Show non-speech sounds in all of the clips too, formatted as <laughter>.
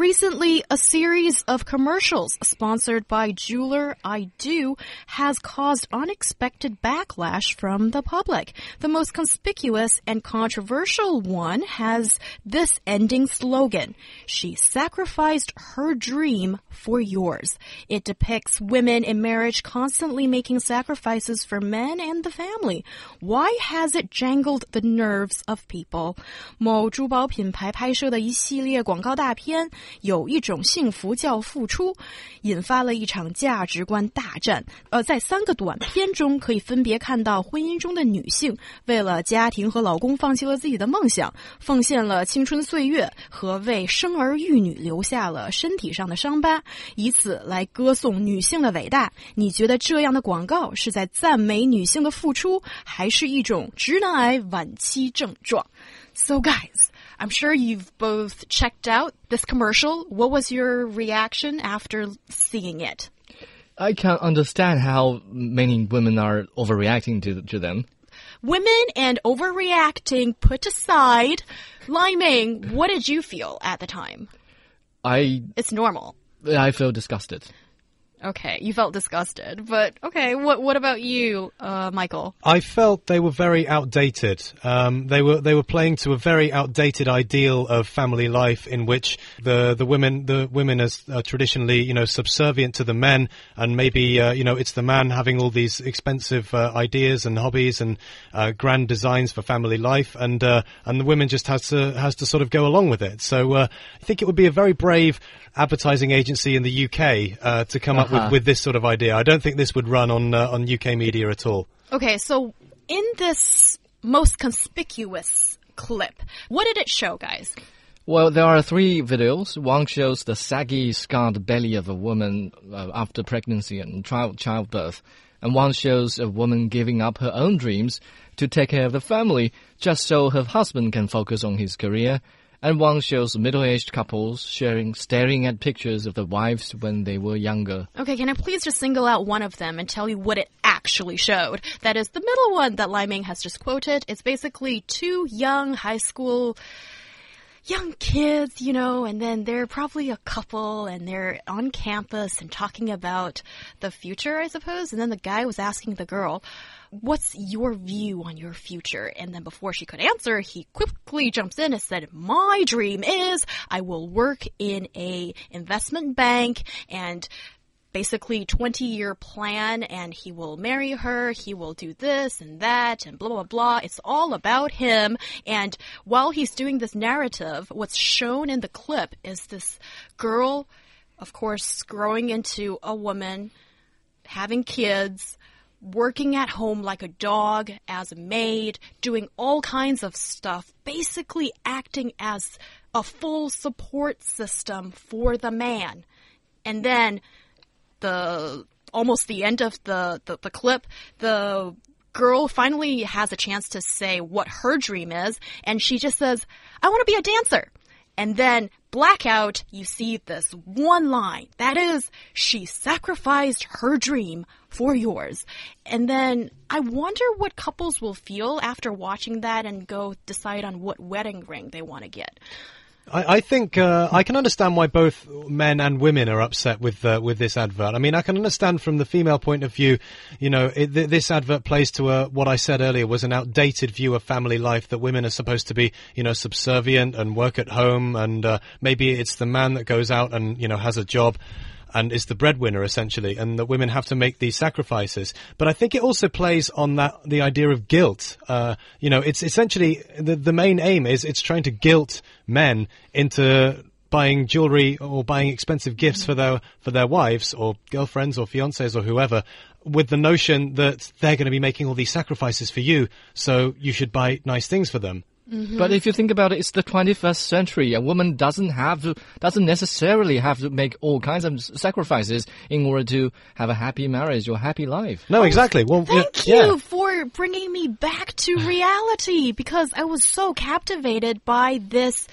Recently, a series of commercials sponsored by Jeweler I Do has caused unexpected backlash from the public. The most conspicuous and controversial one has this ending slogan. She sacrificed her dream for yours. It depicts women in marriage constantly making sacrifices for men and the family. Why has it jangled the nerves of people? 某珠宝品牌拍摄的一系列广告大片 有一种幸福叫付出，引发了一场价值观大战。呃，在三个短片中，可以分别看到婚姻中的女性为了家庭和老公放弃了自己的梦想，奉献了青春岁月，和为生儿育女留下了身体上的伤疤，以此来歌颂女性的伟大。你觉得这样的广告是在赞美女性的付出，还是一种直男癌晚期症状？So guys. I'm sure you've both checked out this commercial. What was your reaction after seeing it? I can't understand how many women are overreacting to to them. Women and overreacting put aside, Lai Ming, what did you feel at the time? I It's normal. I feel disgusted. Okay, you felt disgusted, but okay. What what about you, uh, Michael? I felt they were very outdated. Um, they were they were playing to a very outdated ideal of family life, in which the the women the women as are traditionally you know subservient to the men, and maybe uh, you know it's the man having all these expensive uh, ideas and hobbies and uh, grand designs for family life, and uh, and the women just has to has to sort of go along with it. So uh, I think it would be a very brave advertising agency in the UK uh, to come up Uh-huh. with, with this sort of idea. I don't think this would run on uh, on UK media at all. Okay, so in this most conspicuous clip, what did it show, guys? Well, there are three videos. One shows the saggy, scarred belly of a woman uh, after pregnancy and child childbirth, and one shows a woman giving up her own dreams to take care of the family just so her husband can focus on his career. And one shows middle-aged couples sharing, staring at pictures of their wives when they were younger. Okay, can I please just single out one of them and tell you what it actually showed? That is the middle one that Lai Ming has just quoted. It's basically two young high school young kids, you know, and then they're probably a couple and they're on campus and talking about the future, I suppose. And then the guy was asking the girl, What's your view on your future? And then before she could answer, he quickly jumps in and said, My dream is I will work in a investment bank and basically 20 year plan and he will marry her, he will do this and that and blah blah blah. It's all about him and while he's doing this narrative, what's shown in the clip is this girl of course growing into a woman, having kids, working at home like a dog, as a maid, doing all kinds of stuff, basically acting as a full support system for the man. And then the almost the end of the, the, the clip, the girl finally has a chance to say what her dream is, and she just says, I want to be a dancer. And then blackout, you see this one line. That is, she sacrificed her dream for yours. And then I wonder what couples will feel after watching that and go decide on what wedding ring they want to get. I, I think uh, I can understand why both men and women are upset with uh, with this advert. I mean, I can understand from the female point of view. You know, it, th- this advert plays to a, what I said earlier was an outdated view of family life that women are supposed to be, you know, subservient and work at home, and uh, maybe it's the man that goes out and you know has a job and is the breadwinner essentially, and that women have to make these sacrifices. But I think it also plays on that the idea of guilt. Uh, you know, it's essentially the the main aim is it's trying to guilt men into buying jewelry or buying expensive gifts for their for their wives or girlfriends or fiancés or whoever with the notion that they're going to be making all these sacrifices for you so you should buy nice things for them Mm-hmm. But if you think about it, it's the 21st century. A woman doesn't have to, doesn't necessarily have to make all kinds of sacrifices in order to have a happy marriage or happy life. No, exactly. Well, Thank yeah. you for bringing me back to reality because I was so captivated by this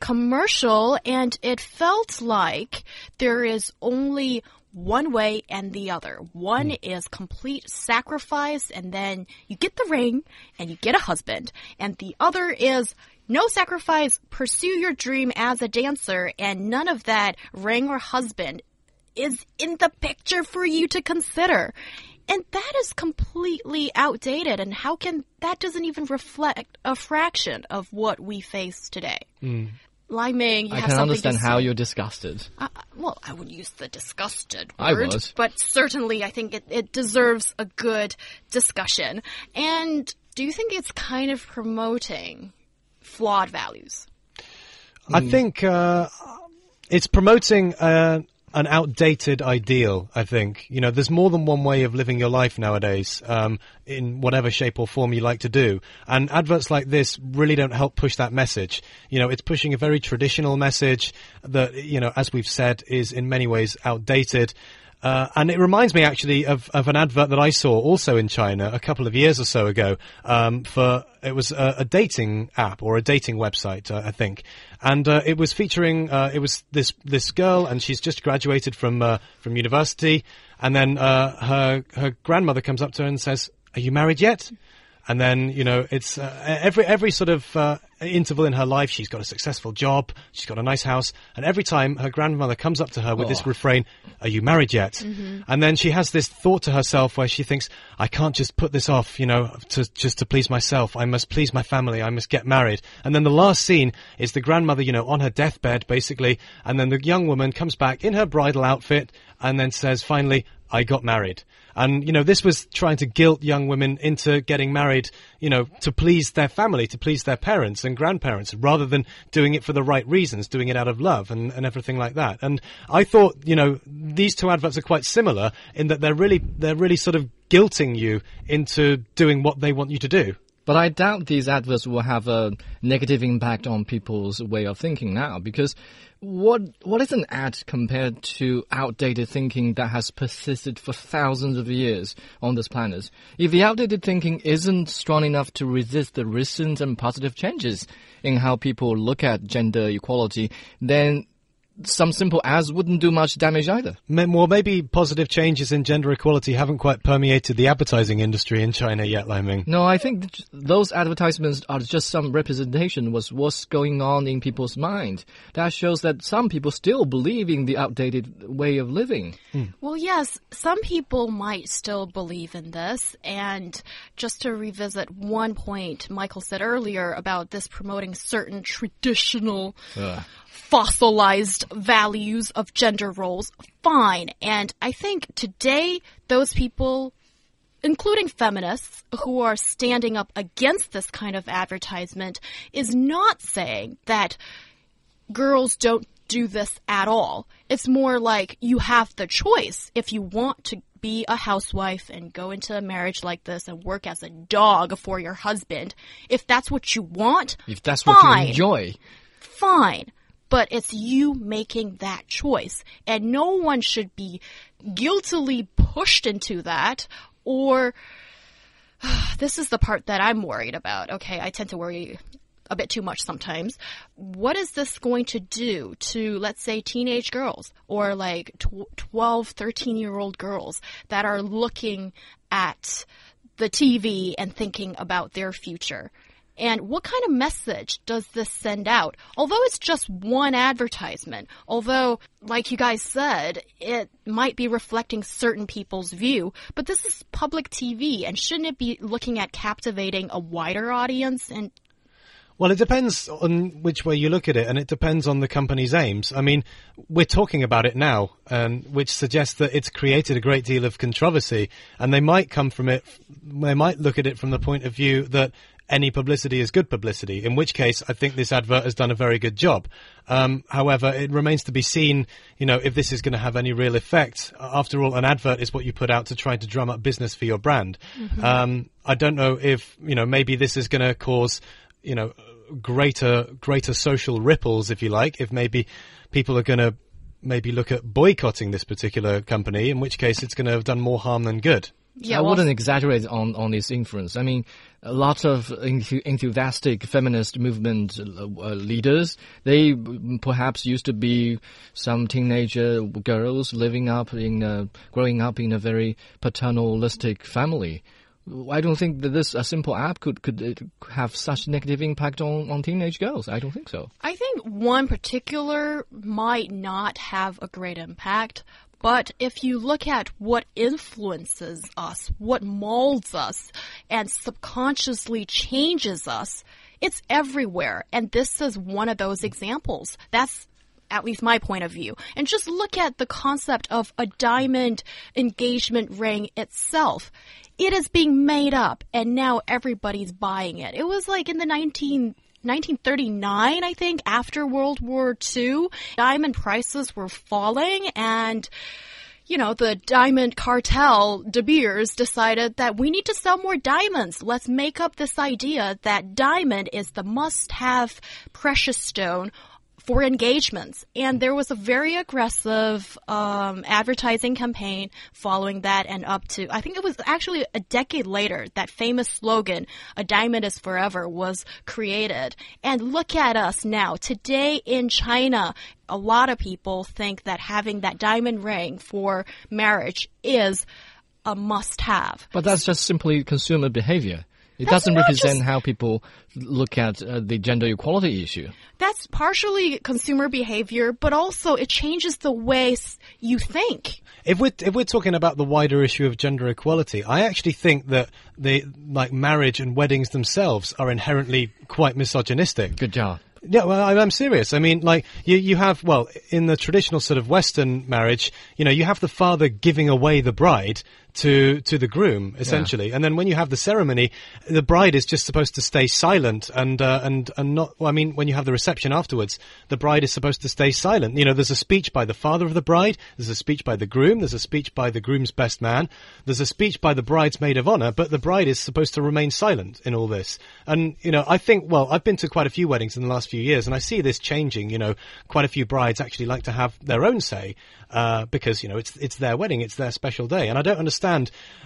commercial and it felt like there is only one way and the other. One is complete sacrifice and then you get the ring and you get a husband. And the other is no sacrifice, pursue your dream as a dancer and none of that ring or husband is in the picture for you to consider. And that is completely outdated. And how can that doesn't even reflect a fraction of what we face today? Lai Ming, you I have can understand how you're disgusted. Uh, well, I wouldn't use the disgusted word, I would. but certainly I think it, it deserves a good discussion. And do you think it's kind of promoting flawed values? I think uh, it's promoting uh, an outdated ideal. I think you know there's more than one way of living your life nowadays, um, in whatever shape or form you like to do. And adverts like this really don't help push that message. You know, it's pushing a very traditional message that you know, as we've said, is in many ways outdated. Uh, and it reminds me actually of, of an advert that I saw also in China a couple of years or so ago um, for it was a, a dating app or a dating website, uh, I think, and uh, it was featuring uh, it was this this girl and she's just graduated from uh, from university, and then uh, her her grandmother comes up to her and says, "Are you married yet?" And then you know it's uh, every every sort of uh, interval in her life. She's got a successful job, she's got a nice house, and every time her grandmother comes up to her with this Oh. refrain, "Are you married yet?" And then she has this thought to herself where she thinks, "I can't just put this off, you know, to just to please myself. I must please my family. I must get married." And then the last scene is the grandmother, you know, on her deathbed basically, and then the young woman comes back in her bridal outfit and then says, "Finally, I got married." And, you know, this was trying to guilt young women into getting married, you know, to please their family, to please their parents and grandparents, rather than doing it for the right reasons, doing it out of love and, and everything like that. And I thought, you know, these two adverts are quite similar in that they're really, they're really sort of guilting you into doing what they want you to do. But I doubt these adverts will have a negative impact on people's way of thinking now because what what is an ad compared to outdated thinking that has persisted for thousands of years on this planet? If the outdated thinking isn't strong enough to resist the recent and positive changes in how people look at gender equality, then some simple ads wouldn't do much damage either. Ma- Well, maybe positive changes in gender equality haven't quite permeated the advertising industry in China yet, Liming. No, I think those advertisements are just some representation of what's going on in people's mind. That shows that some people still believe in the outdated way of living. Hmm. Well, yes, some people might still believe in this. And just to revisit one point Michael said earlier about this promoting certain traditional fossilized values of gender roles, fine. And I think today those people including feminists who are standing up against this kind of advertisement is not saying that girls don't do this at all. It's more like you have the choice if you want to be a housewife and go into a marriage like this and work as a dog for your husband. If that's what you want, If that's what you enjoy. fine. But it's you making that choice. And no one should be guiltily pushed into that or <sighs> this is the part that I'm worried about. Okay, I tend to worry a bit too much sometimes. What is this going to do to, let's say, teenage girls or like tw 12, 13 year old girls that are looking at the TV and thinking about their future? And what kind of message does this send out? Although it's just one advertisement, although, like you guys said, it might be reflecting certain people's view, but this is public TV, and shouldn't it be looking at captivating a wider audience? And Well, it depends on which way you look at it, and it depends on the company's aims. I mean, we're talking about it now, and which suggests that it's created a great deal of controversy, and they might come from it. They might look at it from the point of view that any publicity is good publicity. In which case, I think this advert has done a very good job. Um, however, it remains to be seen, you know, if this is going to have any real effect. After all, an advert is what you put out to try to drum up business for your brand. Um, I don't know if you know maybe this is going to cause you know, greater greater social ripples, if you like, if maybe people are going to maybe look at boycotting this particular company, in which case it's going to have done more harm than good. Yeah, I well, wouldn't exaggerate on, on its influence. I mean, a lot of enthusiastic feminist movement uh, uh, leaders, they perhaps used to be some teenager girls living up in, a, growing up in a very paternalistic family. I don't think that this a simple app could could uh, have such negative impact on, on teenage girls. I don't think so. I think one particular might not have a great impact, but if you look at what influences us, what molds us, and subconsciously changes us, it's everywhere. And this is one of those examples. That's at least my point of view. And just look at the concept of a diamond engagement ring itself. It is being made up and now everybody's buying it. It was like in the 19 1939, I think, after World War II, diamond prices were falling and you know, the diamond cartel, De Beers, decided that we need to sell more diamonds. Let's make up this idea that diamond is the must have precious stone for engagements. And there was a very aggressive um, advertising campaign following that, and up to, I think it was actually a decade later, that famous slogan, A Diamond is Forever, was created. And look at us now. Today in China, a lot of people think that having that diamond ring for marriage is a must have. But that's just simply consumer behavior. It That's doesn't represent just- how people look at uh, the gender equality issue. That's partially consumer behavior, but also it changes the way you think. If we're if we're talking about the wider issue of gender equality, I actually think that the like marriage and weddings themselves are inherently quite misogynistic. Good job. Yeah, well, I- I'm serious. I mean, like you, you have well in the traditional sort of Western marriage, you know, you have the father giving away the bride to to the groom essentially, and then when you have the ceremony, the bride is just supposed to stay silent and uh, and and not. Well, I mean, when you have the reception afterwards, the bride is supposed to stay silent. You know, there's a speech by the father of the bride, there's a speech by the groom, there's a speech by the groom's best man, there's a speech by the bride's maid of honor, but the bride is supposed to remain silent in all this. And you know, I think well, I've been to quite a few weddings in the last few years, and I see this changing. You know, quite a few brides actually like to have their own say uh, because you know it's it's their wedding, it's their special day, and I don't understand.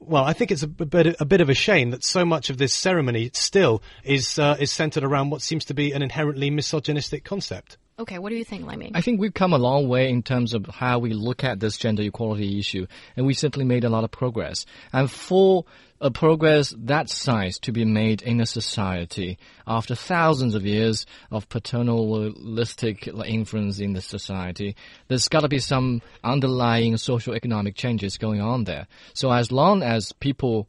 Well, I think it's a bit a bit of a shame that so much of this ceremony still is uh, is centered around what seems to be an inherently misogynistic concept. Okay, what do you think, Liming? I think we've come a long way in terms of how we look at this gender equality issue, and we certainly made a lot of progress. And for a progress that size to be made in a society after thousands of years of paternalistic influence in the society, there's got to be some underlying social economic changes going on there. So as long as people,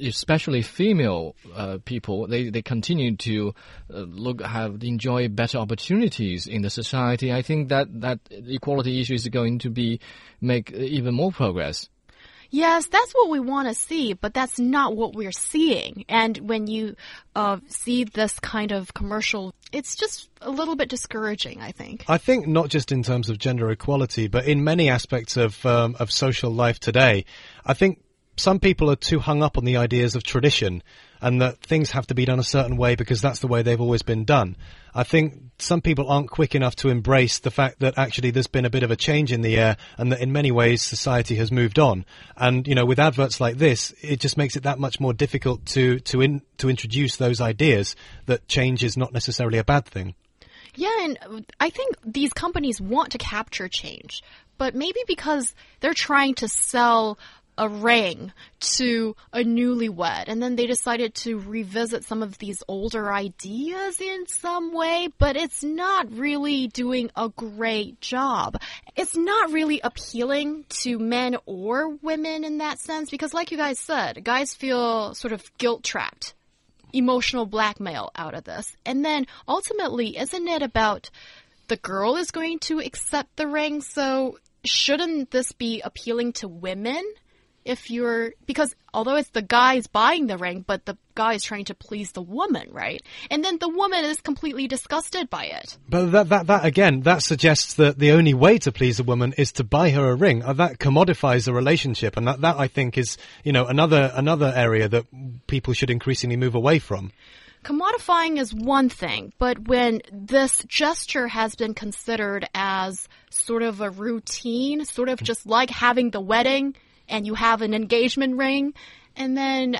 especially female uh, people, they, they continue to uh, look have enjoy better opportunities in the society, I think that that equality issue is going to be make even more progress. Yes, that's what we want to see, but that's not what we're seeing. And when you uh, see this kind of commercial, it's just a little bit discouraging, I think. I think not just in terms of gender equality, but in many aspects of um, of social life today. I think some people are too hung up on the ideas of tradition and that things have to be done a certain way because that's the way they've always been done. I think some people aren't quick enough to embrace the fact that actually there's been a bit of a change in the air and that in many ways society has moved on. And, you know, with adverts like this, it just makes it that much more difficult to, to, in, to introduce those ideas that change is not necessarily a bad thing. Yeah, and uh, I think these companies want to capture change, but maybe because they're trying to sell a ring to a newlywed and then they decided to revisit some of these older ideas in some way but it's not really doing a great job it's not really appealing to men or women in that sense because like you guys said guys feel sort of guilt trapped emotional blackmail out of this. And then ultimately, isn't it about the girl is going to accept the ring? So shouldn't this be appealing to women? If you're, because although it's the guy is buying the ring, but the guy is trying to please the woman, right? And then the woman is completely disgusted by it. But that, that, that again, that suggests that the only way to please a woman is to buy her a ring. Uh, that commodifies a relationship, and that, that I think is, you know, another another area that people should increasingly move away from. commodifying is one thing, but when this gesture has been considered as sort of a routine, sort of just like having the wedding and you have an engagement ring, and then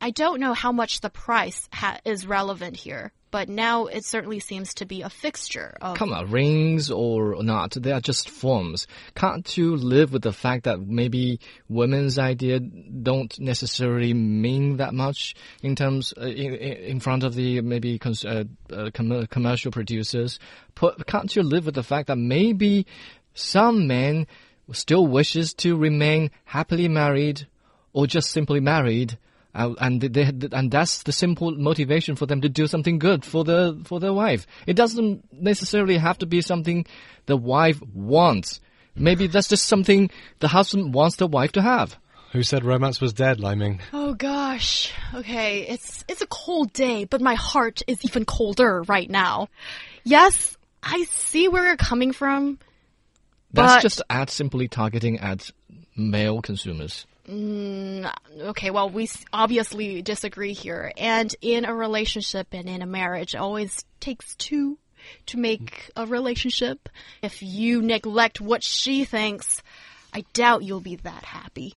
I don't know how much the price is relevant here but now it certainly seems to be a fixture of. Come on, rings or not, they are just forms. Can't you live with the fact that maybe women's idea don't necessarily mean that much in terms uh, in, in, front of the maybe uh, uh, com commercial producers? Put, can't you live with the fact that maybe some men still wishes to remain happily married or just simply married? Uh, and they, and that's the simple motivation for them to do something good for the for their wife. It doesn't necessarily have to be something the wife wants. Maybe that's just something the husband wants the wife to have. Who said romance was dead, Liming? Oh gosh. Okay, it's it's a cold day, but my heart is even colder right now. Yes, I see where you're coming from. That's just ads simply targeting at male consumers. Mm, okay, well, we obviously disagree here. And in a relationship and in a marriage, it always takes two to make a relationship. If you neglect what she thinks, I doubt you'll be that happy.